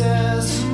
Says.